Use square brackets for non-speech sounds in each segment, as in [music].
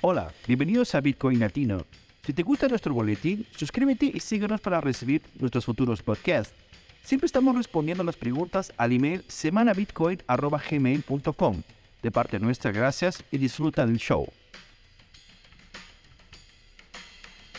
Hola, bienvenidos a Bitcoin Latino. Si te gusta nuestro boletín, suscríbete y síguenos para recibir nuestros futuros podcasts. Siempre estamos respondiendo las preguntas al email semanabitcoin.gmail.com. De parte nuestra, gracias y disfruta del show.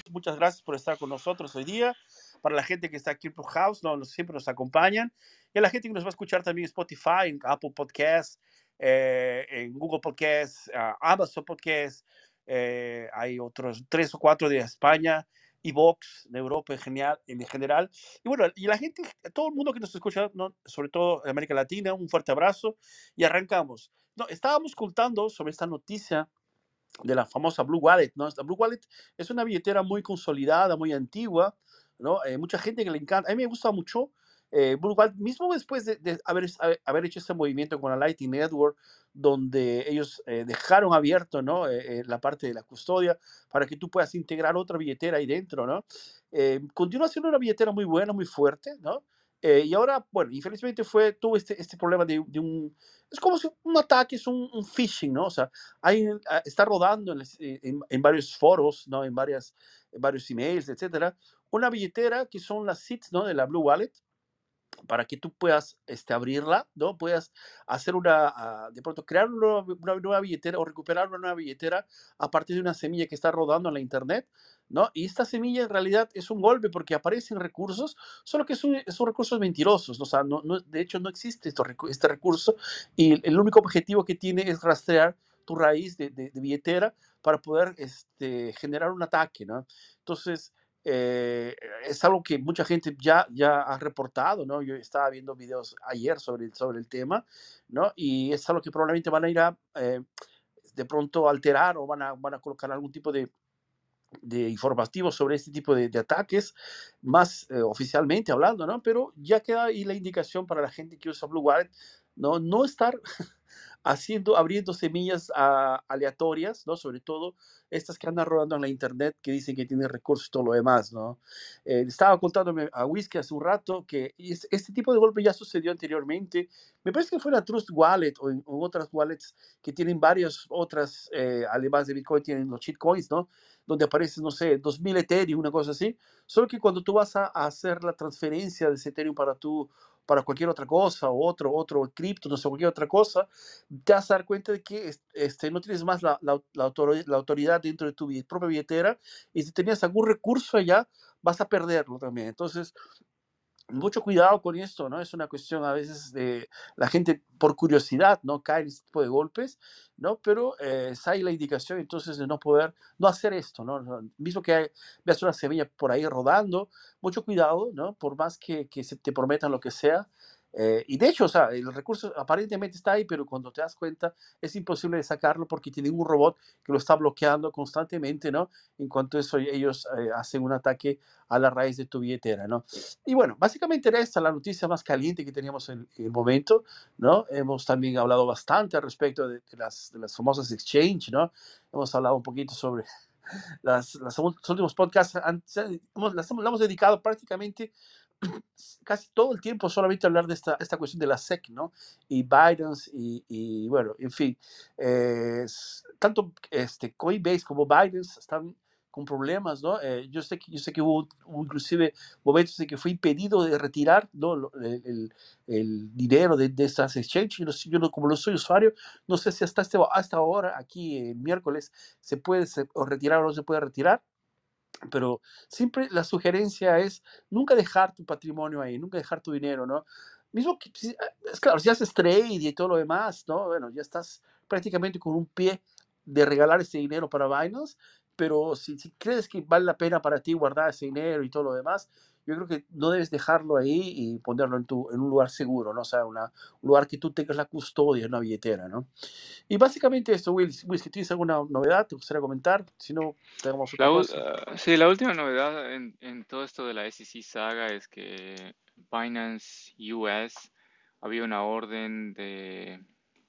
Muchas gracias por estar con nosotros hoy día. Para la gente que está aquí en House, no, siempre nos acompañan. Y a la gente que nos va a escuchar también en Spotify, en Apple Podcasts, eh, en Google Podcasts, uh, Amazon Podcasts. Eh, hay otros tres o cuatro de España y Vox de Europa en general, en general. Y bueno, y la gente, todo el mundo que nos escucha, ¿no? sobre todo en América Latina, un fuerte abrazo y arrancamos. No, estábamos contando sobre esta noticia de la famosa Blue Wallet, ¿no? Esta Blue Wallet es una billetera muy consolidada, muy antigua, ¿no? Eh, mucha gente que le encanta, a mí me gusta mucho, eh, Blue Wallet, mismo después de, de haber, haber, hecho este movimiento con la Lightning Network, donde ellos eh, dejaron abierto, ¿no? Eh, la parte de la custodia para que tú puedas integrar otra billetera ahí dentro, ¿no? continúa siendo una billetera muy buena, muy fuerte, ¿no? y ahora, bueno, infelizmente fue, tuvo este, este problema de, de un, es como si un ataque, es un, un phishing, ¿no? O sea, hay, ah, está rodando en, en, en, varios foros, ¿no? En, varias, en varios emails, etcétera, una billetera que son las SITs, ¿no? De la Blue Wallet, para que tú puedas este, abrirla, ¿no? Puedas hacer una, uh, de pronto, crear una, nueva billetera o recuperar una nueva billetera a partir de una semilla que está rodando en la internet, ¿no? Y esta semilla en realidad es un golpe porque aparecen recursos, solo que son, son recursos mentirosos, ¿no? sea, no, de hecho no existe este recurso y el único objetivo que tiene es rastrear tu raíz de, de, de billetera para poder este, generar un ataque, ¿no? Entonces, eh, es algo que mucha gente ya, ya ha reportado, ¿no? Yo estaba viendo videos ayer sobre, sobre el tema, ¿no? Y es algo que probablemente van a ir a, eh, de pronto, alterar o van a, van a colocar algún tipo de, de informativo sobre este tipo de, de ataques, más eh, oficialmente hablando, ¿no? Pero ya queda ahí la indicación para la gente que usa Blue Wallet, ¿no? No estar [laughs] haciendo, abriendo semillas a, aleatorias, ¿no? Sobre todo estas que andan rodando en la internet que dicen que tienen recursos y todo lo demás, ¿no? Eh, estaba contándome a Whisky hace un rato que este tipo de golpe ya sucedió anteriormente. Me parece que fue la Trust Wallet o en, otras wallets que tienen varias otras, eh, además de Bitcoin, tienen los shitcoins, ¿no? Donde aparece, no sé, 2000 Ethereum, una cosa así. Solo que cuando tú vas a, a hacer la transferencia de ese Ethereum para tu para cualquier otra cosa o otro, otro cripto, no sé, cualquier otra cosa, te vas a dar cuenta de que este, no tienes más la, la, la, autoridad dentro de tu propia billetera y si tenías algún recurso allá, vas a perderlo también. Entonces, mucho cuidado con esto, ¿no? Es una cuestión a veces de la gente por curiosidad, ¿no? Cae en este tipo de golpes, ¿no? Pero eh, hay la indicación entonces de no poder, no hacer esto, ¿no? Mismo que veas una semilla por ahí rodando, mucho cuidado, ¿no? Por más que, que se te prometan lo que sea, eh, y de hecho, o sea, el recurso aparentemente está ahí, pero cuando te das cuenta es imposible sacarlo porque tienen un robot que lo está bloqueando constantemente, ¿no? En cuanto eso ellos eh, hacen un ataque a la raíz de tu billetera, ¿no? Y bueno, básicamente era esta la noticia más caliente que teníamos en, en el momento, ¿no? Hemos también hablado bastante al respecto de, de, las, de las famosas exchange, ¿no? Hemos hablado un poquito sobre las, las, los últimos podcasts, las, hemos, hemos dedicado prácticamente [clears throat] casi todo el tiempo solamente hablar de esta, esta cuestión de la SEC, ¿no? Y Biden y, y bueno, en fin, eh, tanto este, Coinbase como Biden están con problemas, ¿no? Eh, yo, sé que, yo sé que hubo, hubo, inclusive momentos en que fue impedido de retirar ¿no? el, el, el dinero de, de, estas exchanges. Yo, no, como no soy usuario, no sé si hasta, este, hasta ahora, aquí el miércoles, se puede se, o retirar o no se puede retirar pero siempre la sugerencia es nunca dejar tu patrimonio ahí, nunca dejar tu dinero, ¿no? Mismo que, ah, es claro, si haces trade y todo lo demás, ¿no? Bueno, ya estás prácticamente con un pie de regalar ese dinero para Binance, pero si, si crees que vale la pena para ti guardar ese dinero y todo lo demás, yo creo que no debes dejarlo ahí y ponerlo en, tu, en un lugar seguro, ¿no? O sea, una, un lugar que tú tengas la custodia, una billetera, ¿no? Y básicamente esto, Will, Will si tienes alguna novedad, te gustaría comentar, si no, tenemos otra la, cosa. Uh, sí, la última novedad en, en, todo esto de la SEC saga es que Binance US había una orden de,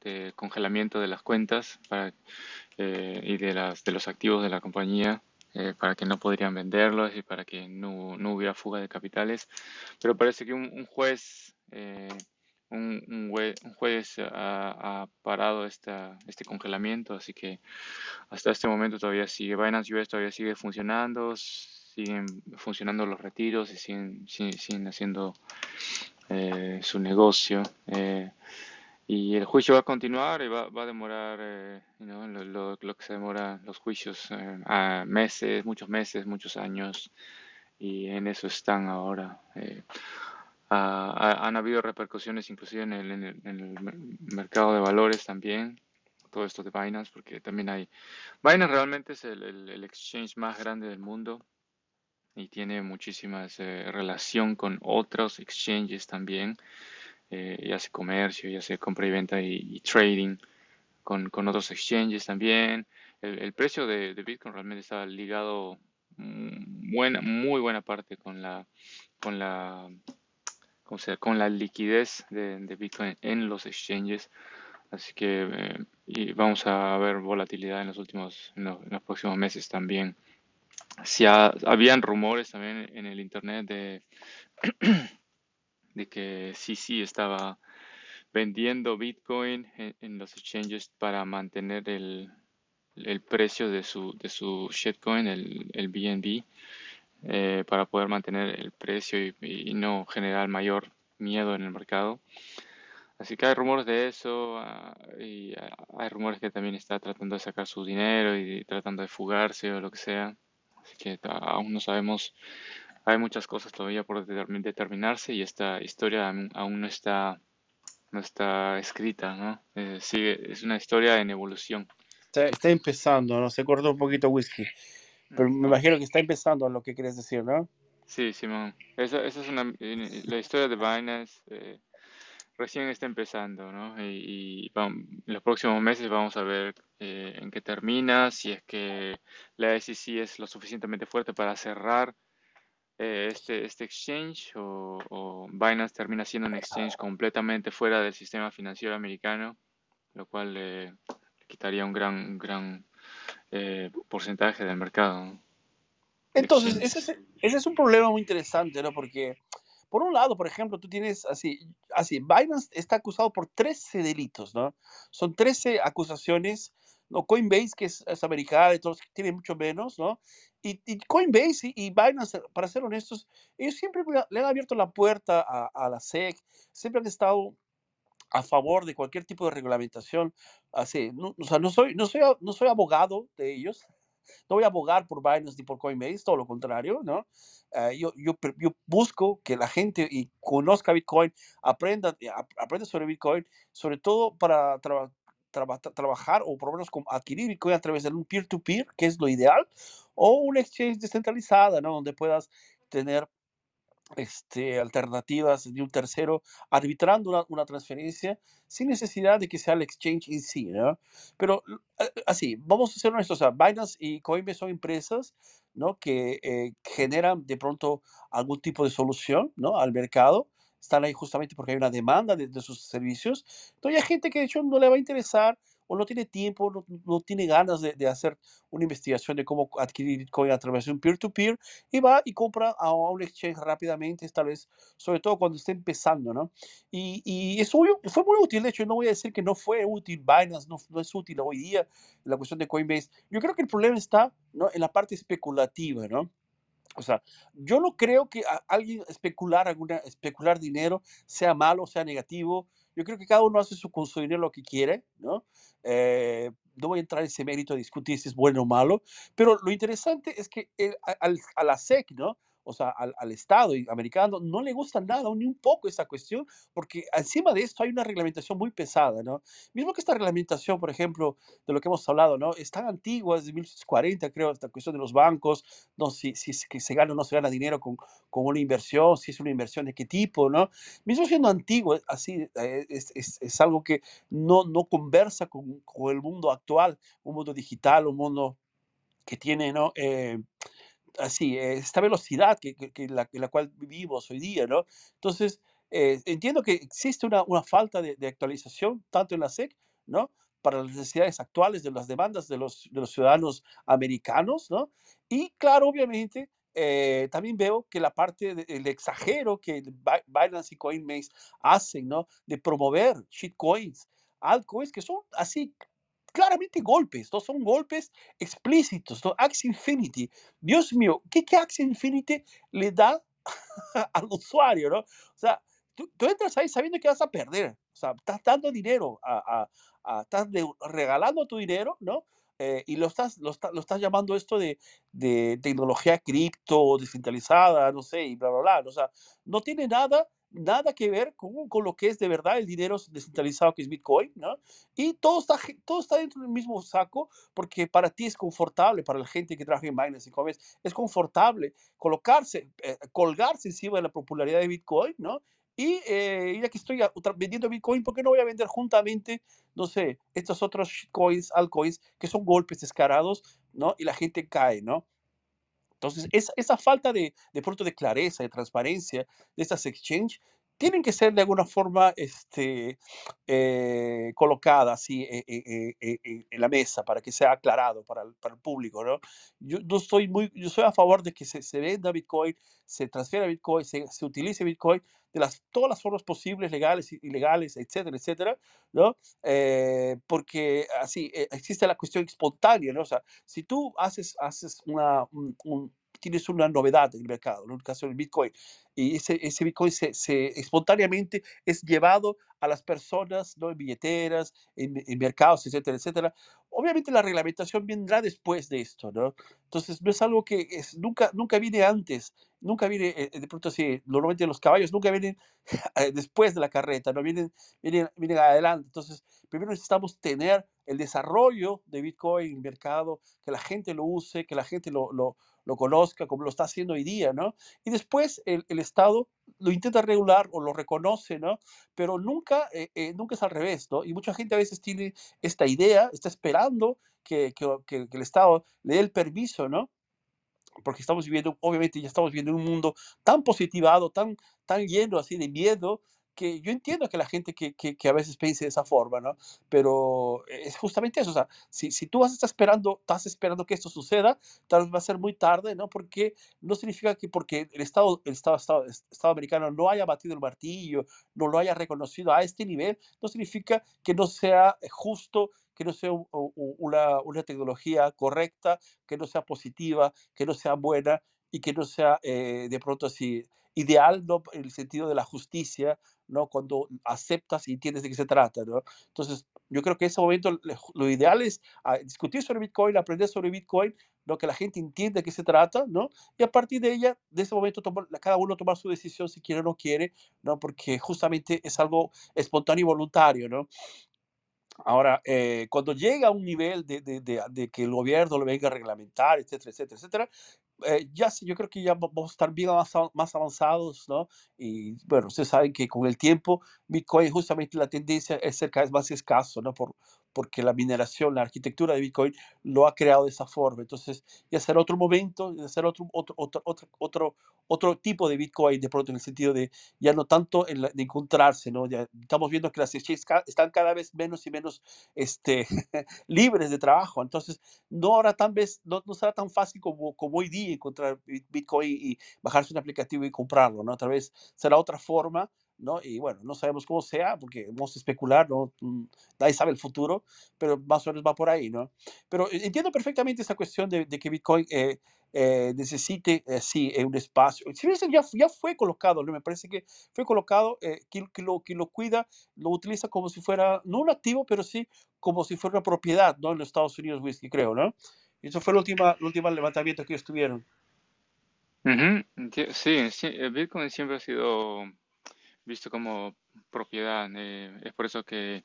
de congelamiento de las cuentas para, eh, y de, las, de los activos de la compañía eh, para que no podrían venderlos y para que no, no, hubiera fuga de capitales. Pero parece que un, juez eh, un, un, jueves ha, parado esta, este congelamiento, así que hasta este momento todavía sigue, Binance US todavía sigue funcionando, siguen funcionando los retiros y siguen, siguen, haciendo eh, su negocio. Eh, y el juicio va a continuar y va, va a demorar eh, lo, lo, que se demora los juicios a meses, muchos meses, muchos años, y en eso están ahora. Ah, han habido repercusiones inclusive en el, en, el, mercado de valores también, todo esto de Binance, porque también hay... Binance realmente es el, exchange más grande del mundo y tiene muchísima eh, relación con otros exchanges también, eh, ya sea comercio, ya sea compra y venta y, trading con, con, otros exchanges también. El, precio de, de, Bitcoin realmente está ligado mm, buena, muy buena parte con la, con la o sea, con la liquidez de, Bitcoin en los exchanges. Así que eh, y vamos a ver volatilidad en los últimos, en los, próximos meses también. Si habían rumores también en el internet de, [clears throat] de que sí, sí estaba vendiendo Bitcoin en, los exchanges para mantener el, el, precio de su, de su shitcoin, el, el BNB. Eh, para poder mantener el precio y, no generar mayor miedo en el mercado. Así que hay rumores de eso ah, y ah, hay rumores que también está tratando de sacar su dinero y tratando de fugarse o lo que sea. Así que aún no sabemos, hay muchas cosas todavía por determinarse y esta historia aún no está, no está escrita, ¿no? Eh, sigue, es una historia en evolución. Está, está empezando, ¿no? Se cortó un poquito whisky. Pero me imagino que está empezando lo que quieres decir, ¿no? Sí, Simón. Esa, esa es una, la historia de Binance eh, recién está empezando, ¿no? Y, en los próximos meses vamos a ver eh, en qué termina, si es que la SEC es lo suficientemente fuerte para cerrar eh, este, este exchange o, o, Binance termina siendo un exchange completamente fuera del sistema financiero americano, lo cual le quitaría un gran, gran eh, porcentaje del mercado. Entonces, ese es, un problema muy interesante, ¿no? Porque, por un lado, por ejemplo, tú tienes así, así, Binance está acusado por 13 delitos, ¿no? Son 13 acusaciones, ¿no? Coinbase, que es, es americana, todos tiene mucho menos, ¿no? Y, Coinbase y, Binance, para ser honestos, ellos siempre le han abierto la puerta a, la SEC, siempre han estado a favor de cualquier tipo de reglamentación. Así, no, o sea, no soy, no, soy, no soy abogado de ellos, no voy a abogar por Binance ni por Coinbase, todo lo contrario, ¿no? Eh, yo, yo, busco que la gente y conozca Bitcoin, aprenda, eh, aprenda sobre Bitcoin, sobre todo para trabajar o por lo menos adquirir Bitcoin a través de un peer-to-peer, -peer, que es lo ideal, o un exchange descentralizada, ¿no? Donde puedas tener este, alternativas de un tercero arbitrando una, transferencia sin necesidad de que sea el exchange en sí, ¿no? Pero así, vamos a ser honestos, o Binance y Coinbase son empresas, ¿no? Que eh, generan de pronto algún tipo de solución, ¿no? Al mercado. Están ahí justamente porque hay una demanda de, de sus servicios. Entonces hay gente que de hecho no le va a interesar o no tiene tiempo, no, no tiene ganas de, de, hacer una investigación de cómo adquirir Bitcoin a través de un peer-to-peer y va y compra a, un exchange rápidamente, esta vez, sobre todo cuando está empezando, ¿no? Y, y eso fue muy útil, de hecho, no voy a decir que no fue útil, Binance no, no es útil hoy día, la cuestión de Coinbase. Yo creo que el problema está ¿no? en la parte especulativa, ¿no? O sea, yo no creo que alguien especular, alguna, especular dinero sea malo, sea negativo. Yo creo que cada uno hace su, con su dinero lo que quiere, ¿no? Eh, no voy a entrar en ese mérito de discutir si es bueno o malo, pero lo interesante es que a, la SEC, ¿no? O sea, al, al, Estado americano no le gusta nada, ni un poco esa cuestión, porque encima de esto hay una reglamentación muy pesada, ¿no? Mismo que esta reglamentación, por ejemplo, de lo que hemos hablado, ¿no? Es tan antigua, es de 1940, creo, esta cuestión de los bancos, no si, si que se gana o no se gana dinero con, con una inversión, si es una inversión de qué tipo, ¿no? Mismo siendo antiguo, así, eh, es, es, es algo que no, no conversa con, con, el mundo actual, un mundo digital, un mundo que tiene, ¿no? Eh, así, esta velocidad que, que, la, la, cual vivimos hoy día, ¿no? Entonces, eh, entiendo que existe una, una falta de, de, actualización, tanto en la SEC, ¿no? Para las necesidades actuales de las demandas de los, de los ciudadanos americanos, ¿no? Y claro, obviamente, eh, también veo que la parte del exagero que Binance y Coinbase hacen, ¿no? De promover shitcoins, altcoins, que son así claramente golpes, ¿no? Son golpes explícitos, ¿no? Axie Infinity. Dios mío, ¿qué, qué Axie Infinity le da [laughs] al usuario, ¿no? O sea, tú, entras ahí sabiendo que vas a perder, o sea, estás dando dinero, a, a, estás regalando tu dinero, ¿no? Eh, y lo estás, lo, lo, estás llamando esto de, de tecnología cripto, descentralizada, no sé, y bla, bla, bla. O sea, no tiene nada nada que ver con, con, lo que es de verdad el dinero descentralizado que es Bitcoin, ¿no? Y todo está, todo está dentro del mismo saco porque para ti es confortable, para la gente que trabaja en Binance y Coinbase, es confortable colocarse, eh, colgarse encima de la popularidad de Bitcoin, ¿no? Y eh, ya que estoy vendiendo Bitcoin, ¿por qué no voy a vender juntamente, no sé, estos otros coins, altcoins, que son golpes descarados, ¿no? Y la gente cae, ¿no? Entonces, esa, esa falta de, de pronto de clareza, de transparencia de estas exchanges, tienen que ser de alguna forma este, eh, colocadas así eh, eh, en la mesa para que sea aclarado para el, para el público. ¿no? Yo, no estoy muy, yo soy a favor de que se, se venda Bitcoin, se transfiera Bitcoin, se, se, utilice Bitcoin de las, todas las formas posibles, legales, ilegales, etcétera, etcétera, ¿no? porque así existe la cuestión espontánea, ¿no? O sea, si tú haces, haces una, un tienes una novedad en el mercado, en el caso del Bitcoin, y ese, ese Bitcoin se, se, espontáneamente es llevado a las personas, ¿no? en billeteras, en, en, mercados, etcétera, etcétera. Obviamente la reglamentación vendrá después de esto, ¿no? Entonces no es algo que es, nunca, nunca viene antes, nunca viene, eh, de pronto así, normalmente los caballos nunca vienen [laughs] eh, después de la carreta, no vienen, vienen, vienen adelante. Entonces, primero necesitamos tener el desarrollo de Bitcoin en el mercado, que la gente lo use, que la gente lo, lo, lo conozca como lo está haciendo hoy día, ¿no? Y después el, el Estado lo intenta regular o lo reconoce, ¿no? Pero nunca, eh, eh, nunca es al revés, ¿no? Y mucha gente a veces tiene esta idea, está esperando que, que, que, el Estado le dé el permiso, ¿no? porque estamos viviendo, obviamente ya estamos viviendo en un mundo tan positivado, tan, tan lleno así de miedo, que yo entiendo que la gente que, que, que, a veces piense de esa forma, ¿no? Pero es justamente eso, o sea, si, si tú vas a estar esperando, estás esperando que esto suceda, tal vez va a ser muy tarde, ¿no? Porque no significa que porque el Estado, el Estado, Estado, Estado americano no haya batido el martillo, no lo haya reconocido a este nivel, no significa que no sea justo que no sea una, una, tecnología correcta, que no sea positiva, que no sea buena y que no sea eh, de pronto así ideal ¿no? el sentido de la justicia, ¿no? Cuando aceptas y entiendes de qué se trata, ¿no? Entonces, yo creo que en ese momento lo ideal es ah, discutir sobre Bitcoin, aprender sobre Bitcoin, ¿no? Que la gente entienda de qué se trata, ¿no? Y a partir de ella, de ese momento, tomar, cada uno tomar su decisión si quiere o no quiere, ¿no? Porque justamente es algo espontáneo y voluntario, ¿no? Ahora, eh, cuando llega a un nivel de, de, de, de, que el gobierno lo venga a reglamentar, etcétera, etcétera, etcétera, eh, ya yo creo que ya vamos a estar bien más avanzados, ¿no? Y bueno, ustedes saben que con el tiempo Bitcoin justamente la tendencia es ser cada vez más escaso, ¿no? Por, porque la mineración, la arquitectura de Bitcoin lo ha creado de esa forma. Entonces, ya será otro momento, ya será otro, otro, otro, otro, otro, tipo de Bitcoin, de pronto en el sentido de ya no tanto de encontrarse, ¿no? Estamos viendo que las exchanges están cada vez menos y menos este, [laughs] libres de trabajo. Entonces, no, ahora tal vez, no, no será tan fácil como, como hoy día encontrar Bitcoin y bajarse un aplicativo y comprarlo, ¿no? Tal vez será otra forma ¿no? Y bueno, no sabemos cómo sea, porque vamos a especular, ¿no? Mm, nadie sabe el futuro, pero más o menos va por ahí, ¿no? Pero e, entiendo perfectamente esa cuestión de, que Bitcoin eh, eh, necesite, eh, sí, un espacio. Ya, ya fue colocado, ¿no? Me parece que fue colocado, quien, que lo cuida, lo utiliza como si fuera, no un activo, pero sí como si fuera una propiedad, ¿no? En los Estados Unidos, whisky, creo, ¿no? Eso fue el último, el último levantamiento que ellos tuvieron. Sí, sí, Bitcoin siempre ha sido visto como propiedad. Eh, es por eso que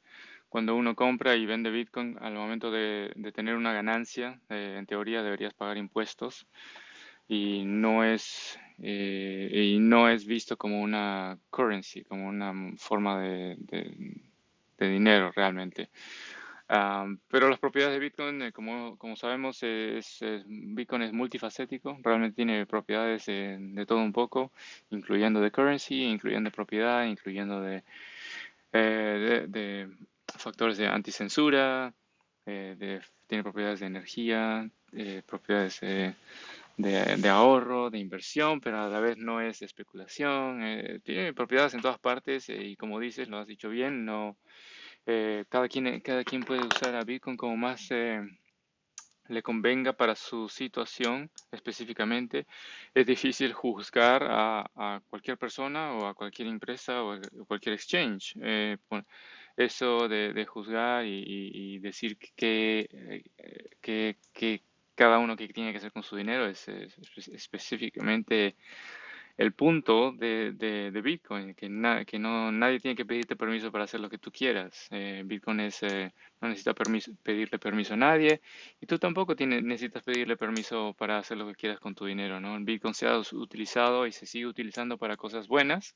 cuando uno compra y vende Bitcoin, al momento de, tener una ganancia, eh, en teoría deberías pagar impuestos y no es eh, y no es visto como una currency, como una forma de dinero realmente pero las propiedades de Bitcoin, eh, como, como sabemos, es, Bitcoin es multifacético, realmente tiene propiedades de todo un poco, incluyendo de currency, incluyendo de propiedad, incluyendo de, eh, de, factores de anticensura, eh, de, tiene propiedades de energía, propiedades de, ahorro, de inversión, pero a la vez no es especulación. Eh, tiene propiedades en todas partes eh, y como dices, lo has dicho bien, no, eh, cada, quien, cada quien puede usar a Bitcoin como más le convenga para su situación específicamente. Es difícil juzgar a, cualquier persona o a cualquier empresa o cualquier exchange. eso de, juzgar y, decir que, que cada uno que tiene que hacer con su dinero es, específicamente el punto de, de, Bitcoin, que, que no, nadie tiene que pedirte permiso para hacer lo que tú quieras. Eh, Bitcoin es, eh, no necesita pedirle permiso a nadie y tú tampoco tienes, necesitas pedirle permiso para hacer lo que quieras con tu dinero. ¿no? Bitcoin se ha utilizado y se sigue utilizando para cosas buenas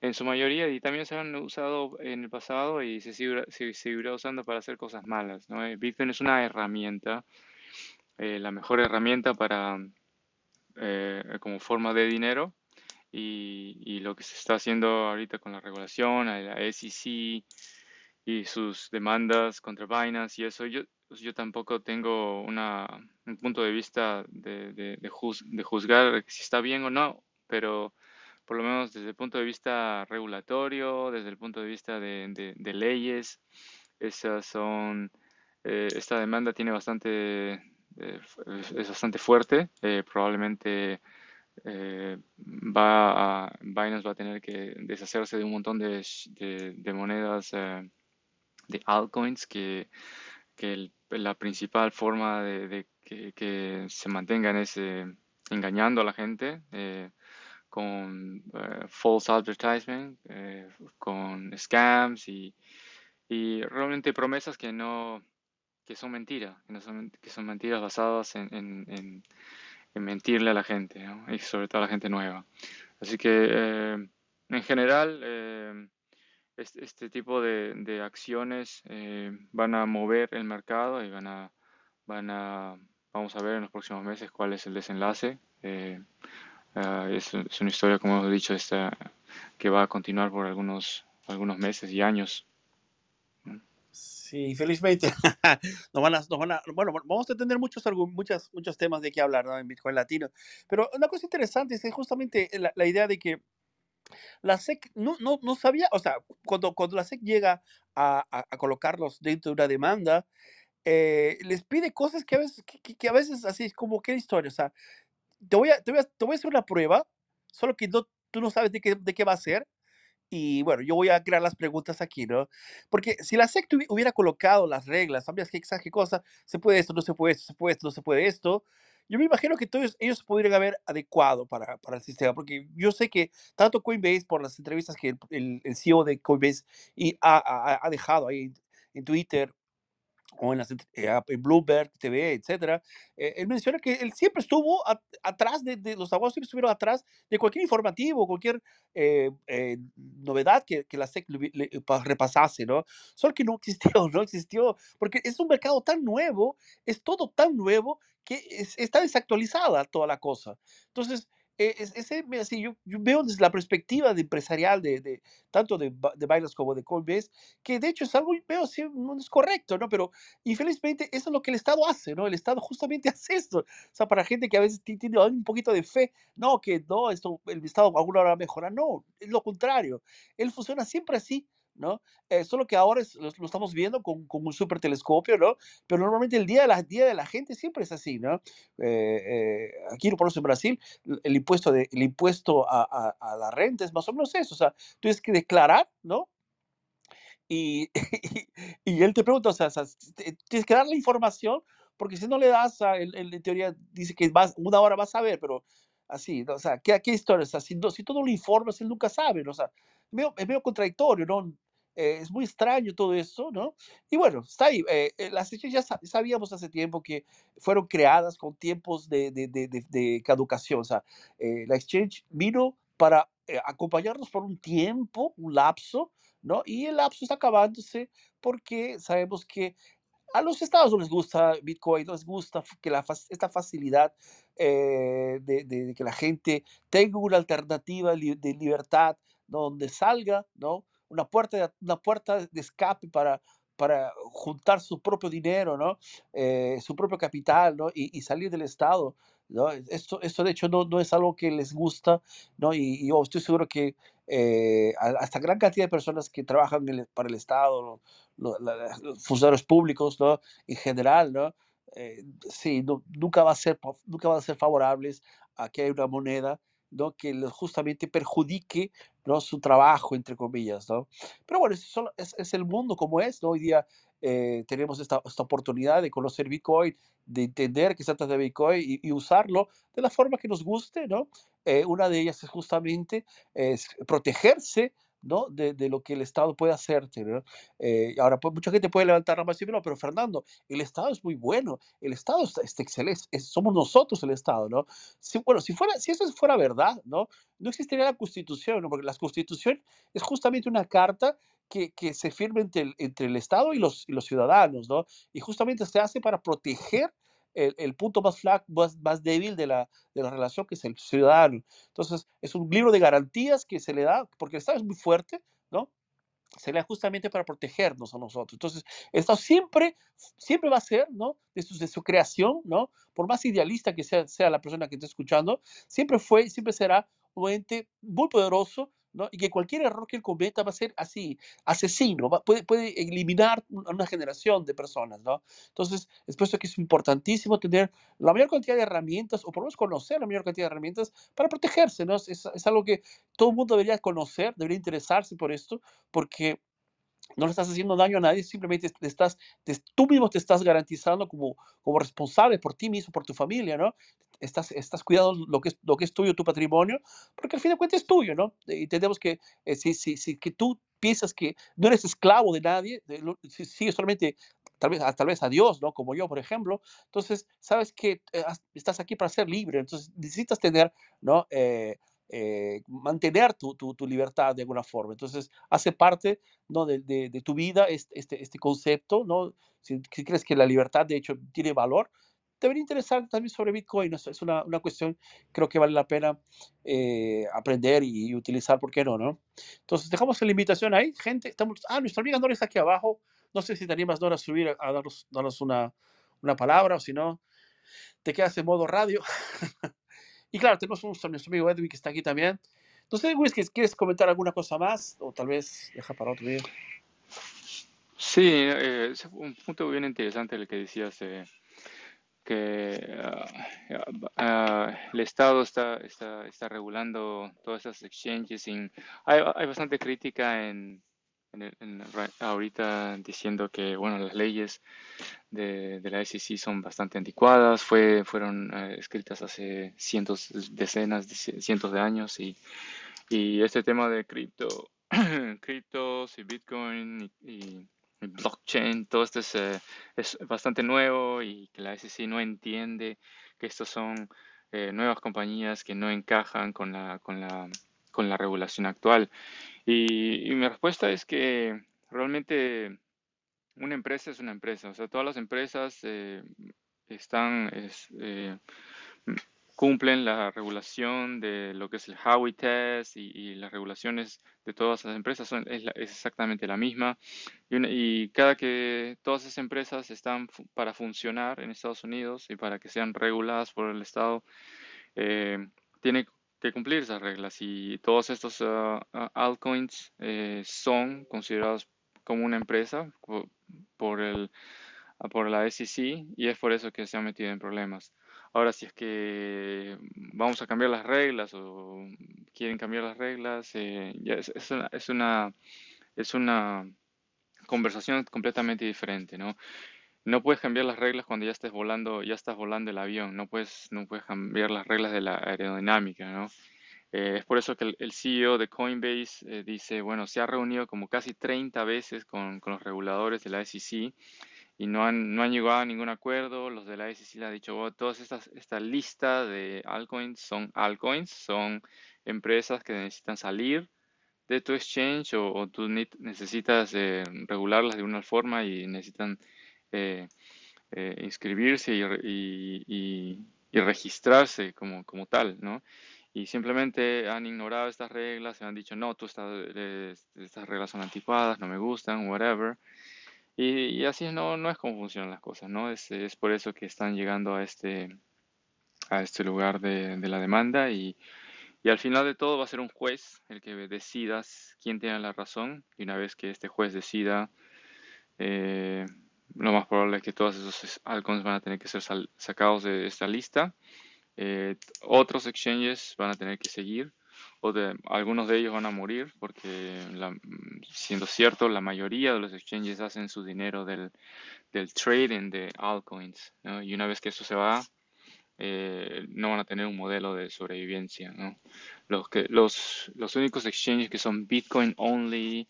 en su mayoría y también se han usado en el pasado y se, se seguirá usando para hacer cosas malas. ¿no? Eh, Bitcoin es una herramienta eh, la mejor herramienta para eh, como forma de dinero y, lo que se está haciendo ahorita con la regulación, la SEC y sus demandas contra Binance y eso, yo, pues, yo tampoco tengo una, un punto de vista de, de, juzgar si está bien o no, pero por lo menos desde el punto de vista regulatorio, desde el punto de vista de, leyes, esas son, eh, esta demanda tiene bastante eh, es bastante fuerte. Eh, probablemente eh, va a, Binance va a tener que deshacerse de un montón de, de, monedas de altcoins que, que la principal forma de, que, se mantengan es engañando a la gente con false advertisement, con scams y, y realmente promesas que no, que son mentiras, que, son, que son mentiras basadas en, mentirle a la gente, y sobre todo a la gente nueva. Así que eh, en general, eh, este, este, tipo de, de acciones eh, van a mover el mercado y van a, van a, vamos a ver en los próximos meses cuál es el desenlace. Es, es, una historia, como hemos dicho, esta, que va a continuar por algunos, algunos meses y años. Sí, felizmente. [laughs] nos van a, nos van a, bueno, vamos a tener muchos, muchos, muchos temas de qué hablar ¿no? en Bitcoin Latino. Pero una cosa interesante es justamente la, la idea de que la SEC no, no, no, sabía, o sea, cuando, cuando la SEC llega a, a, colocarlos dentro de una demanda, eh, les pide cosas que a veces, que, que, a veces así es como, ¿qué historia? O sea, te voy a, te voy a, te voy a hacer una prueba, solo que no, tú no sabes de qué, de qué va a ser y bueno, yo voy a crear las preguntas aquí, ¿no? Porque si la SEC hubiera colocado las reglas, ¿sabías qué, qué cosa? Se puede esto, no se puede esto, se puede esto, no se puede esto. Yo me imagino que todos ellos podrían haber adecuado para, para el sistema, porque yo sé que tanto Coinbase, por las entrevistas que el, el, CEO de Coinbase y ha, ha, ha dejado ahí en Twitter, o en, las, eh, Bloomberg TV, etcétera, eh, él menciona que él siempre estuvo atrás de, de, los abogados, siempre estuvieron atrás de cualquier informativo, cualquier eh, novedad que, que, la SEC le, repasase, ¿no? Solo que no existió, [laughs] no existió, porque es un mercado tan nuevo, es todo tan nuevo que está desactualizada toda la cosa. Entonces, e, ese, así, yo, yo, veo desde la perspectiva de empresarial de, de tanto de, de Binance como de Coinbase, que de hecho es algo, veo, sí, no es correcto, ¿no? Pero infelizmente eso es lo que el Estado hace, ¿no? El Estado justamente [laughs] hace esto. O sea, para gente que a veces tiene un poquito de fe, no, que no, esto, el Estado alguna hora mejora, no, es lo contrario. Él funciona siempre así, ¿no? Eh, solo que ahora lo, estamos viendo con, con, un super telescopio, ¿no? Pero normalmente el día de la, día de la gente siempre es así, ¿no? Eh, eh, aquí, por ejemplo, en Brasil, el impuesto, de, el impuesto a, a, a, la renta es más o menos eso, o sea, tú tienes que declarar, ¿no? Y, [laughs] y, él te pregunta, o sea, tienes que dar la información, porque si no le das, en teoría dice que vas, una hora vas a ver, pero así, o sea, ¿qué, qué historia? O sea, si, si todo lo informas, él nunca sabe, o sea, es medio contradictorio, ¿no? Eh, es muy extraño todo eso, ¿no? Y bueno, está ahí. Eh, eh las exchanges ya sabíamos hace tiempo que fueron creadas con tiempos de, de, de, de caducación. O sea, eh, la exchange vino para acompañarnos por un tiempo, un lapso, ¿no? Y el lapso está acabándose porque sabemos que a los estados no les gusta Bitcoin, no les gusta que la, esta facilidad de, de, que la gente tenga una alternativa de libertad donde salga, ¿no? Una puerta, una puerta de escape para, para juntar su propio dinero, ¿no? Eh, su propio capital, ¿no? Y, salir del Estado. ¿no? Esto, esto de hecho no, no es algo que les gusta, ¿no? Y, yo estoy seguro que eh, hasta gran cantidad de personas que trabajan para el Estado, los funcionarios públicos, ¿no? En general, ¿no? Eh, sí, nunca, va a ser, nunca van a ser favorables a que haya una moneda ¿no? que justamente perjudique ¿no? su trabajo, entre comillas. ¿no? Pero bueno, es, es, el mundo como es. ¿no? Hoy día eh, tenemos esta, esta, oportunidad de conocer Bitcoin, de entender que se trata de Bitcoin y, usarlo de la forma que nos guste. ¿no? Eh, una de ellas es justamente es protegerse ¿no? De, de, lo que el Estado puede hacerte. ¿no? Eh, ahora, pues, mucha gente puede levantar la mano y pero Fernando, el Estado es muy bueno, el Estado está, excelente, somos nosotros el Estado, ¿no? Si, bueno, si, fuera, si eso fuera verdad, ¿no? No existiría la Constitución, ¿no? Porque la Constitución es justamente una carta que, que se firma entre el, entre el Estado y los, y los ciudadanos, ¿no? Y justamente se hace para proteger el, el, punto más, flaco, más, más, débil de la, de la relación, que es el ciudadano. Entonces, es un libro de garantías que se le da, porque el Estado es muy fuerte, ¿no? Se le da justamente para protegernos a nosotros. Entonces, el Estado siempre, siempre va a ser, ¿no? De su, de su creación, ¿no? Por más idealista que sea, sea la persona que esté escuchando, siempre fue y siempre será un ente muy poderoso y que cualquier error que él cometa va a ser así, asesino, puede, puede eliminar a una generación de personas, ¿no? Entonces, es por eso que es importantísimo tener la mayor cantidad de herramientas, o por lo menos conocer la mayor cantidad de herramientas para protegerse, ¿no? Es, es algo que todo el mundo debería conocer, debería interesarse por esto, porque no le estás haciendo daño a nadie, simplemente te estás, tú mismo te estás garantizando como, responsable por ti mismo, por tu familia, ¿no? Estás, estás cuidando lo que, es, lo que es tuyo, tu patrimonio, porque al fin de cuentas es tuyo, ¿no? Y tenemos que, eh, si, si, si, que tú piensas que no eres esclavo de nadie, si sigues solamente tal vez, tal vez a Dios, ¿no? Como yo, por ejemplo, entonces sabes que eh, estás aquí para ser libre, entonces necesitas tener, ¿no? Eh, eh, mantener tu, tu, tu, libertad de alguna forma. Entonces, hace parte ¿no? de, de, de tu vida este, este, concepto, ¿no? Si, si, crees que la libertad de hecho tiene valor, debería interesar también sobre Bitcoin. Es una, una cuestión, creo que vale la pena eh, aprender y, utilizar, ¿por qué no, no? Entonces, dejamos la invitación ahí. Gente, estamos, ah, nuestra amiga Nora está aquí abajo. No sé si te animas, Nora, a subir a, a darnos, darnos una, una palabra o si no, te quedas en modo radio. [laughs] Y claro, tenemos un, nuestro amigo Edwin que está aquí también. No sé, ¿quieres comentar alguna cosa más? O tal vez deja para otro día. Sí, eh, es un punto bien interesante el que decías, eh, que uh, el Estado está, está, está, regulando todas esas exchanges. Hay, hay bastante crítica en, ahorita diciendo que bueno las leyes de, de, la SEC son bastante anticuadas, fue, fueron eh, escritas hace cientos, decenas, cientos de años y, y este tema de cripto, [clears throat] criptos y Bitcoin y, blockchain, todo esto es, eh, es, bastante nuevo y que la SEC no entiende que estos son eh, nuevas compañías que no encajan con la, con la, con la regulación actual. Y, mi respuesta es que realmente una empresa es una empresa. O sea, todas las empresas eh, están, eh, cumplen la regulación de lo que es el Howey Test y, las regulaciones de todas las empresas son, es, exactamente la misma. Y, cada que todas esas empresas están para funcionar en Estados Unidos y para que sean reguladas por el Estado, eh, tiene que cumplir esas reglas y todos estos ah, altcoins eh, son considerados como una empresa por, el, ah, por la SEC y es por eso que se han metido en problemas. Ahora, si es que vamos a cambiar las reglas o quieren cambiar las reglas, eh, es, una, es, una, es una conversación completamente diferente, ¿no? No puedes cambiar las reglas cuando ya estés volando, ya estás volando el avión, no puedes, no puedes cambiar las reglas de la aerodinámica, ¿no? Eh, es por eso que el, CEO de Coinbase eh, dice, bueno, se ha reunido como casi 30 veces con, con, los reguladores de la SEC y no han, no han llegado a ningún acuerdo. Los de la SEC le han dicho, oh, todas estas, esta lista de altcoins son altcoins, son empresas que necesitan salir de tu exchange o, tú necesitas eh, regularlas de una forma y necesitan eh, eh, inscribirse y, registrarse como, tal, ¿no? Y simplemente han ignorado estas reglas, se han dicho, no, estás, estas reglas son anticuadas, no me gustan, whatever. Y, así no, es como funcionan las cosas, ¿no? Es, por eso que están llegando a este, este lugar de, la demanda y, al final de todo va a ser un juez el que decida quién tiene la razón y una vez que este juez decida, eh, lo más probable es que todos esos altcoins van a tener que ser sacados de esta lista. Eh, otros exchanges van a tener que seguir o de, algunos de ellos van a morir porque, siendo cierto, la mayoría de los exchanges hacen su dinero del, del trading de altcoins. Y una vez que eso se va, eh, no van a tener un modelo de sobrevivencia. Los, que, los, los únicos exchanges que son Bitcoin only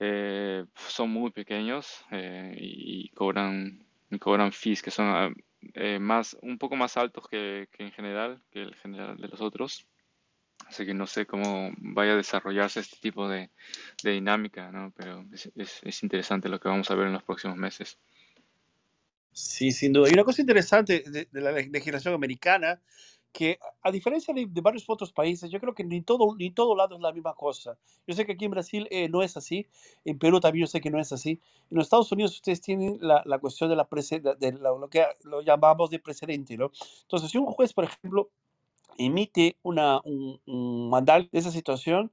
eh, son muy pequeños eh, y, cobran, cobran fees que son más, un poco más altos que, que en general, que el general de los otros. Así que no sé cómo vaya a desarrollarse este tipo de, dinámica, ¿no? Pero es, interesante lo que vamos a ver en los próximos meses. Sí, sin duda. Y una cosa interesante de, la legislación americana, que a diferencia de, varios otros países, yo creo que ni todo, ni todo lado es la misma cosa. Yo sé que aquí en Brasil eh, no es así, en Perú también yo sé que no es así. En los Estados Unidos ustedes tienen la, la cuestión de, la, de lo que lo llamamos de precedente, ¿no? Entonces, si un juez, por ejemplo, emite una, un, un mandato de esa situación,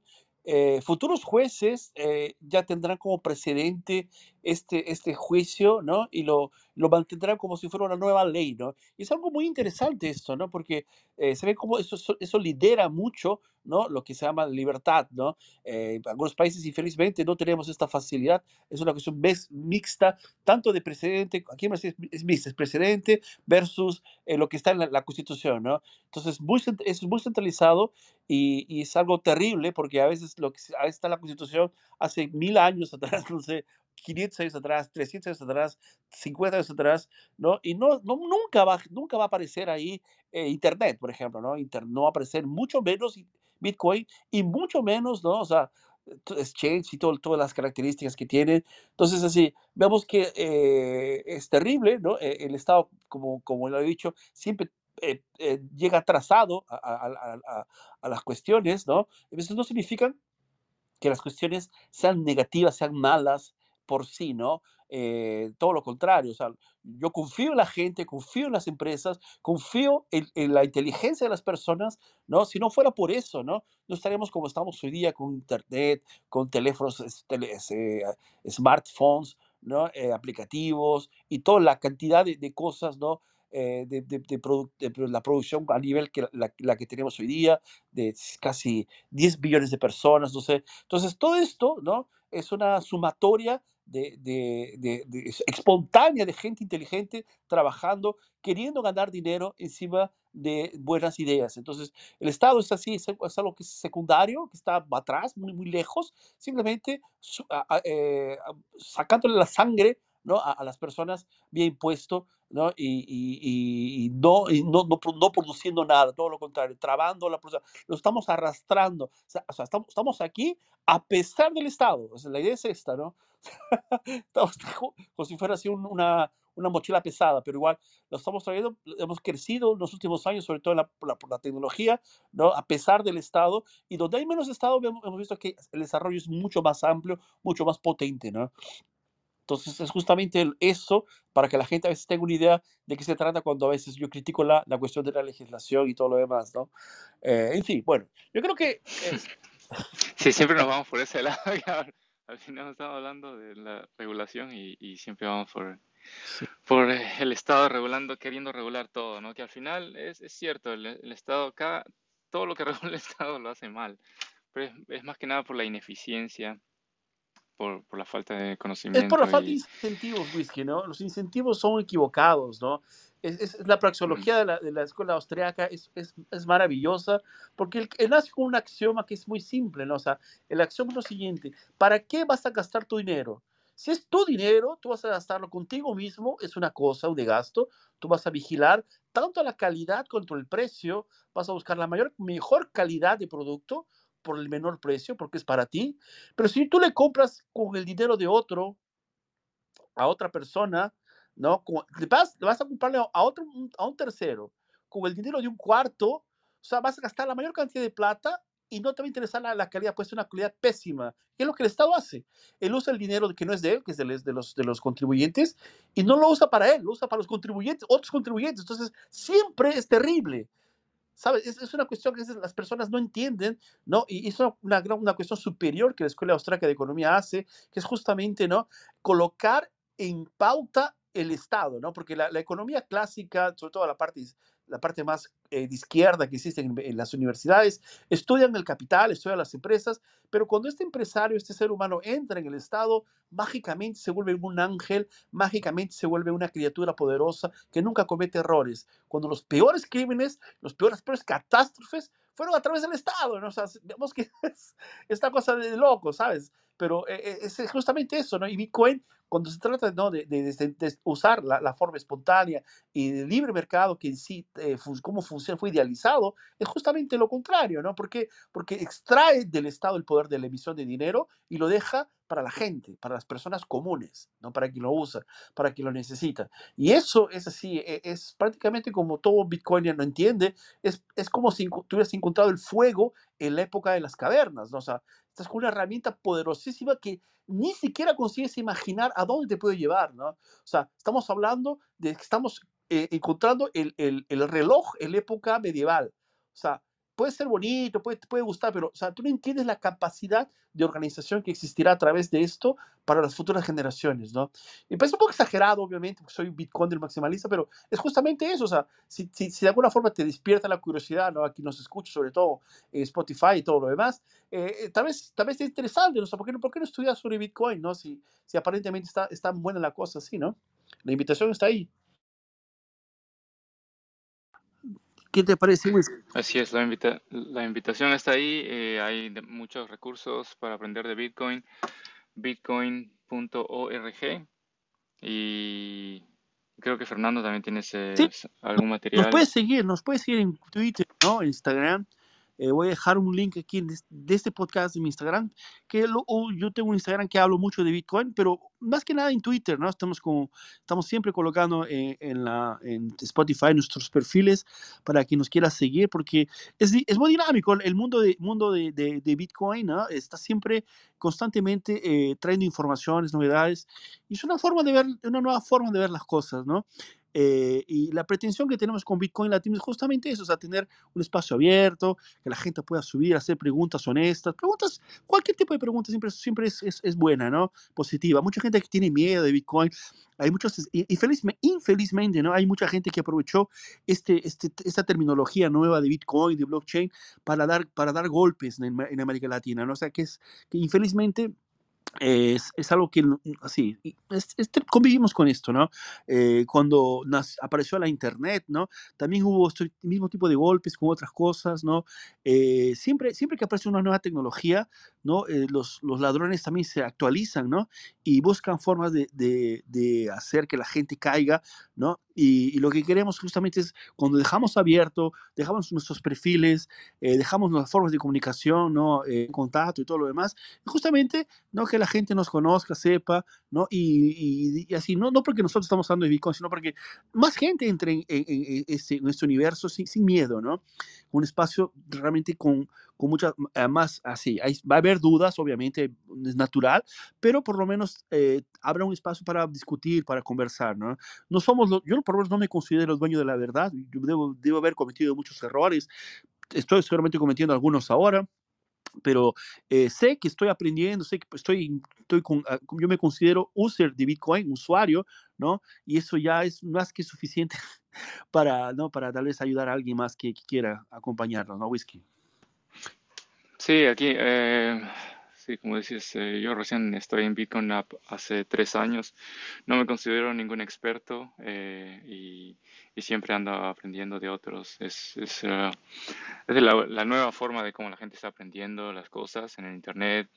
eh, futuros jueces eh, ya tendrán como precedente este, este juicio, ¿no? Y lo, lo mantendrán como si fuera una nueva ley, ¿no? Y es algo muy interesante esto, ¿no? Porque eh, se ve como eso, eso lidera mucho, ¿no? Lo que se llama libertad, ¿no? en algunos países, infelizmente, no tenemos esta facilidad. Es una cuestión mixta, tanto de precedente, aquí es, es mixta, es precedente versus lo que está en la, Constitución, ¿no? Entonces, muy, es muy centralizado y, y, es algo terrible porque a veces lo que está en la Constitución hace mil años [laughs] atrás, no sé, 500 años atrás, 300 años atrás, 50 años atrás, ¿no? Y no, no nunca, va, nunca va a aparecer ahí eh, Internet, por ejemplo, ¿no? Inter, no va a aparecer mucho menos Bitcoin y mucho menos, ¿no? O sea, exchange y todo, todas las características que tiene. Entonces, así, vemos que eh, es terrible, ¿no? E, el Estado, como, como lo he dicho, siempre eh, llega atrasado a, a, a, a, las cuestiones, ¿no? Eso no significa que las cuestiones sean negativas, sean malas, por sí, ¿no? Eh, todo lo contrario, o sea, yo confío en la gente, confío en las empresas, confío en, la inteligencia de las personas, ¿no? Si no fuera por eso, ¿no? No estaríamos como estamos hoy día con internet, con teléfonos, eh, smartphones, ¿no? Eh, aplicativos y toda la cantidad de, cosas, ¿no? de, de, la producción a nivel que la, que tenemos hoy día, de casi 10 billones de personas, no sé. Entonces, todo esto, ¿no? Es una sumatoria de, de, de, espontánea de gente inteligente trabajando, queriendo ganar dinero encima de buenas ideas. Entonces, el Estado es así, es, algo que es secundario, que está atrás, muy, muy lejos, simplemente eh, sacándole la sangre ¿no? A, las personas bien impuesto ¿no? Y, y, y, no, y no, no, no, produciendo nada, todo lo contrario, trabando la producción, lo estamos arrastrando. O sea, estamos, estamos, aquí a pesar del Estado. O sea, la idea es esta, ¿no? [laughs] estamos [laughs] como si fuera así una, una mochila pesada, pero igual lo estamos trayendo, hemos crecido en los últimos años, sobre todo la, por la tecnología, ¿no? a pesar del Estado, y donde hay menos Estado hemos, hemos visto que el desarrollo es mucho más amplio, mucho más potente. ¿no? Entonces es justamente eso para que la gente a veces tenga una idea de qué se trata cuando a veces yo critico la, la cuestión de la legislación y todo lo demás, ¿no? Eh, en fin, bueno, yo creo que... Sí, siempre nos vamos por ese [laughs] lado. Al final estamos hablando de la regulación y, y siempre vamos por, por el Estado regulando, queriendo regular todo, ¿no? Que al final es, es cierto, el, el, Estado, cada, todo lo que [laughs] regula el Estado lo hace mal, pero es, es más que nada por la ineficiencia por, por, la falta de conocimiento. Es por la falta de incentivos, Whisky, ¿no? Los incentivos son equivocados, ¿no? Es, es, la praxeología de, la, de, la, escuela austriaca es, es maravillosa porque él, nace con un axioma que es muy simple, ¿no? O sea, el axioma es lo siguiente, ¿para qué vas a gastar tu dinero? Si es tu dinero, tú vas a gastarlo contigo mismo, es una cosa, un de gasto, tú vas a vigilar tanto la calidad contra el precio, vas a buscar la mayor, mejor calidad de producto, por el menor precio porque es para ti. Pero si tú le compras con el dinero de otro, a otra persona, ¿no? le, vas, vas, a comprarle a, otro, a un tercero con el dinero de un cuarto, o sea, vas a gastar la mayor cantidad de plata y no te va a interesar la, la calidad, puede ser una calidad pésima. ¿Qué es lo que el Estado hace? Él usa el dinero que no es de él, que es de, de, los, de los contribuyentes, y no lo usa para él, lo usa para los contribuyentes, otros contribuyentes. Entonces, siempre es terrible. ¿Sabes? Es, es una cuestión que las personas no entienden, ¿no? Y es una, una, cuestión superior que la Escuela Austríaca de Economía hace, que es justamente, ¿no? Colocar en pauta el Estado, ¿no? Porque la, la, economía clásica, sobre todo la parte, la parte más eh, de izquierda que existe en, las universidades, estudian el capital, estudian las empresas, pero cuando este empresario, este ser humano entra en el Estado, mágicamente se vuelve un ángel, mágicamente se vuelve una criatura poderosa que nunca comete errores. Cuando los peores crímenes, los peores, peores catástrofes fueron a través del Estado, ¿no? O sea, vemos que [laughs] es esta cosa de loco, ¿sabes? Pero eh, es justamente eso, ¿no? Y Bitcoin cuando se trata ¿no? de, de, de, de, usar la, la, forma espontánea y el libre mercado que en sí, eh, cómo funciona, fue idealizado, es justamente lo contrario, ¿no? Porque, porque extrae del Estado el poder de la emisión de dinero y lo deja para la gente, para las personas comunes, ¿no? Para quien lo usa, para quien lo necesita. Y eso es así, es, es prácticamente como todo Bitcoin no entiende, es, es como si tú hubieras encontrado el fuego en la época de las cavernas, ¿no? O sea, estás con una herramienta poderosísima que ni siquiera consigues imaginar a dónde te puede llevar, ¿no? O sea, estamos hablando de que estamos eh, encontrando el, el, el, reloj en la época medieval. O sea, puede ser bonito, puede, puede gustar, pero o sea, tú no entiendes la capacidad de organización que existirá a través de esto para las futuras generaciones, ¿no? Y parece un poco exagerado, obviamente, porque soy un Bitcoin del maximalista, pero es justamente eso, o sea, si, si, si, de alguna forma te despierta la curiosidad, ¿no? Aquí nos escucha, sobre todo eh, Spotify y todo lo demás, eh, tal, vez, tal vez es interesante, ¿no? O sea, ¿por qué, ¿por qué no estudiar sobre Bitcoin, ¿no? Si, si aparentemente está, está buena la cosa así, ¿no? La invitación está ahí. ¿Qué te parece, Luis? Así es, la, invita la invitación está ahí. Eh, hay muchos recursos para aprender de Bitcoin. Bitcoin.org. Y creo que Fernando también tiene ese, sí. algún material. Nos puedes seguir, nos puedes seguir en Twitter, ¿no? Instagram. Eh, voy a dejar un link aquí de, de este podcast en mi Instagram, que lo, oh, yo tengo un Instagram que hablo mucho de Bitcoin, pero más que nada en Twitter, ¿no? Estamos, como, estamos siempre colocando en, en, la, en Spotify nuestros perfiles para quien nos quiera seguir, porque es, es muy dinámico el mundo de, mundo de, de, de Bitcoin, ¿no? Está siempre constantemente eh, trayendo informaciones, novedades, y es una forma de ver, una nueva forma de ver las cosas, ¿no? Eh, y la pretensión que tenemos con Bitcoin Latino es justamente eso, o sea, tener un espacio abierto, que la gente pueda subir, hacer preguntas honestas, preguntas, cualquier tipo de pregunta siempre, siempre es, es, es buena, ¿no? Positiva. Mucha gente que tiene miedo de Bitcoin, hay muchos, infelizmente, infelizmente, ¿no? Hay mucha gente que aprovechó este, este, esta terminología nueva de Bitcoin, de blockchain, para dar, para dar golpes en, en América Latina, ¿no? O sea, que es, que infelizmente es, es, algo que así convivimos con esto no eh, cuando nas, apareció la internet no también hubo este mismo tipo de golpes con otras cosas no eh, siempre siempre que aparece una nueva tecnología no eh, los, los, ladrones también se actualizan no y buscan formas de, de, de hacer que la gente caiga no y, y, lo que queremos justamente es cuando dejamos abierto dejamos nuestros perfiles dejamos las formas de comunicación no contacto y todo lo demás justamente no que la gente nos conozca, sepa, ¿no? Y, y, y, así, no, no porque nosotros estamos hablando de Bitcoin, sino porque más gente entre en, en, en, este, en este, universo sin, sin, miedo, ¿no? Un espacio realmente con, con muchas más así. Hay, va a haber dudas, obviamente, es natural, pero por lo menos eh, habrá un espacio para discutir, para conversar, ¿no? No somos, yo por lo menos no me considero dueño de la verdad, yo debo, debo haber cometido muchos errores, estoy seguramente cometiendo algunos ahora, pero eh, sé que estoy aprendiendo, sé que estoy, estoy con, uh, yo me considero user de Bitcoin, usuario, ¿no? Y eso ya es más que suficiente [laughs] para, ¿no? Para tal vez ayudar a alguien más que, que quiera acompañarnos, ¿no? Whisky. Sí, aquí, eh, sí, como dices, eh, yo recién estoy en Bitcoin App hace tres años, no me considero ningún experto eh, y, siempre ando aprendiendo de otros. Es, es, uh, es la, nueva forma de cómo la gente está aprendiendo las cosas en el Internet,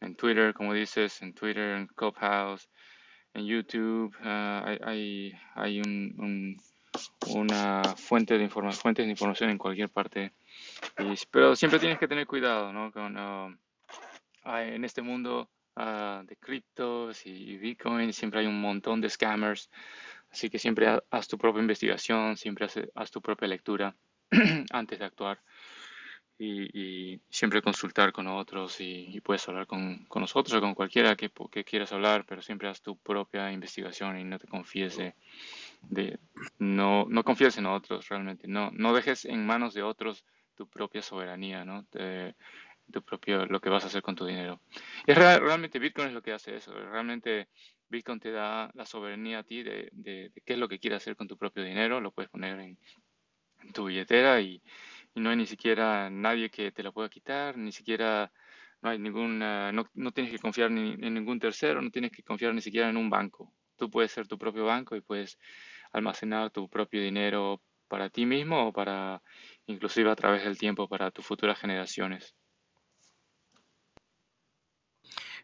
en Twitter, como dices, en Twitter, en Clubhouse, en YouTube. Uh, hay, hay, un, un, una fuente de, informa de información en cualquier parte. Y, pero siempre tienes que tener cuidado, ¿no? Con, uh, en este mundo uh, de criptos y Bitcoin siempre hay un montón de scammers. Así que siempre haz tu propia investigación, siempre haz, haz tu propia lectura [clears throat] antes de actuar. y, siempre consultar con otros y, puedes hablar con, con, nosotros o con cualquiera que, que, quieras hablar, pero siempre haz tu propia investigación y no te confíes de, no, no confíes en otros realmente, no, no dejes en manos de otros tu propia soberanía, ¿no? tu propio, lo que vas a hacer con tu dinero. Y realmente Bitcoin es lo que hace eso, realmente Bitcoin te da la soberanía a ti de, de, qué es lo que quieres hacer con tu propio dinero, lo puedes poner en, tu billetera y no hay ni siquiera nadie que te la pueda quitar, ni siquiera no hay ninguna, no, no tienes que confiar ni en ningún tercero, no tienes que confiar ni siquiera en un banco. Tú puedes ser tu propio banco y puedes almacenar tu propio dinero para ti mismo o para inclusive a través del tiempo para tus futuras generaciones.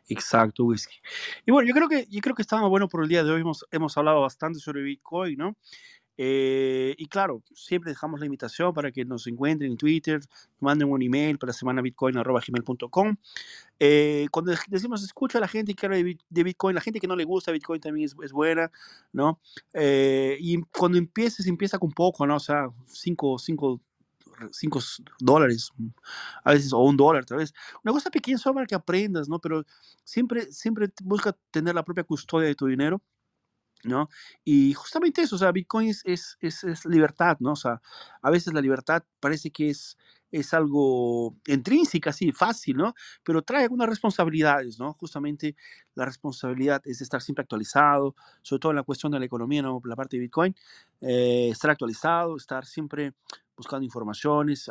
Exacto, whisky. Y bueno, yo creo que yo creo que estamos bueno por el día de hoy. Hemos, hemos hablado bastante sobre Bitcoin, ¿no? Eh, y claro, siempre dejamos la invitación para que nos encuentren en Twitter, manden un email para semanabitcoin.com. Eh, cuando decimos escucha a la gente que habla de Bitcoin, la gente que no le gusta Bitcoin también es, es buena, ¿no? Eh, y cuando empieces, empieza con poco, ¿no? O sea, 5 cinco, cinco dólares, a veces, o un dólar, tal vez. Una cosa pequeña solo para que aprendas, ¿no? Pero siempre, siempre busca tener la propia custodia de tu dinero ¿no? Y justamente eso, o sea, Bitcoin es, es, es, libertad, ¿no? O sea, a veces la libertad parece que es, es algo intrínseca, así, fácil, ¿no? Pero trae algunas responsabilidades, ¿no? Justamente la responsabilidad es estar siempre actualizado, sobre todo en la cuestión de la economía, ¿no? La parte de Bitcoin, eh, estar actualizado, estar siempre buscando informaciones,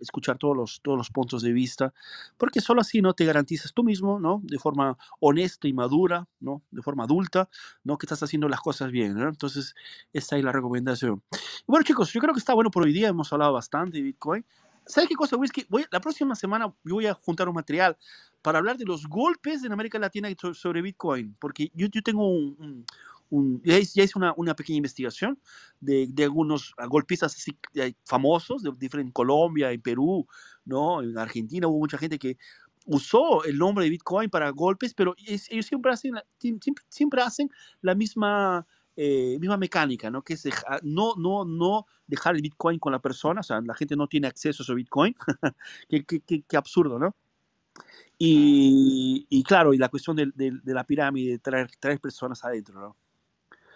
escuchar todos los, todos los puntos de vista, porque solo así no te garantizas tú mismo, ¿no? De forma honesta y madura, ¿no? De forma adulta, ¿no? Que estás haciendo las cosas bien, ¿no? Entonces, esta es la recomendación. Bueno, chicos, yo creo que está bueno por hoy día, hemos hablado bastante de Bitcoin. ¿Sabes qué cosa, Whisky? Voy, la próxima semana voy a juntar un material para hablar de los golpes en América Latina sobre Bitcoin, porque yo, yo tengo un ya, hice una, una, pequeña investigación de, de algunos golpistas así, famosos, de, en Colombia, en Perú, ¿no? en Argentina hubo mucha gente que usó el nombre de Bitcoin para golpes, pero ellos siempre hacen, siempre, siempre hacen la misma, eh, misma mecánica, ¿no? Que es no, no, no dejar el Bitcoin con la persona, o sea, la gente no tiene acceso a su Bitcoin, [laughs] qué, qué, qué, absurdo, ¿no? Y, y, claro, y la cuestión de, de, de la pirámide, traer, traer personas adentro, ¿no?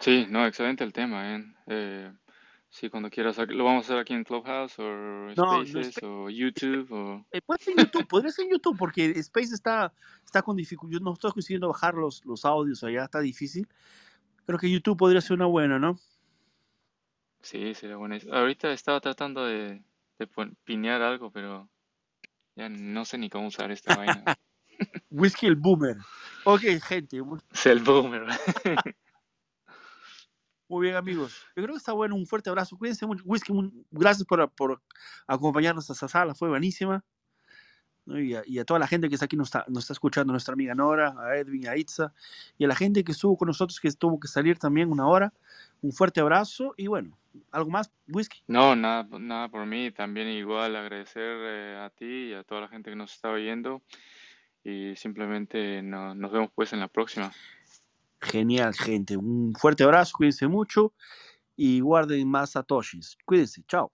Sí, no, excelente el tema, ¿eh? eh sí, cuando quieras, lo vamos a hacer aquí en Clubhouse o Spaces o YouTube o... Eh, puede ser en YouTube, podría ser en YouTube porque Space está, está con dificultad, no estoy consiguiendo bajar los, los audios allá, está difícil. Creo que YouTube podría ser una buena, ¿no? Sí, sería buena. Ahorita estaba tratando de, de pinear algo, pero ya no sé ni cómo usar esta vaina. [laughs] Whisky el Boomer. Ok, gente. Es el Boomer. [laughs] Muy bien, amigos. Yo creo que está bueno. Un fuerte abrazo. Cuídense mucho. Whisky, gracias por, por acompañarnos a esta sala. Fue buenísima. Y, a, toda la gente que está aquí nos está, nos está escuchando, nuestra amiga Nora, a Edwin, a Itza, y a la gente que estuvo con nosotros, que tuvo que salir también una hora. Un fuerte abrazo. Y bueno, ¿algo más, Whisky? No, nada, nada por mí. También igual agradecer eh, a ti y a toda la gente que nos está oyendo. Y simplemente nos vemos pues en la próxima. Genial, gente. Un fuerte abrazo, cuídense mucho y guarden más satoshis. Cuídense, chao.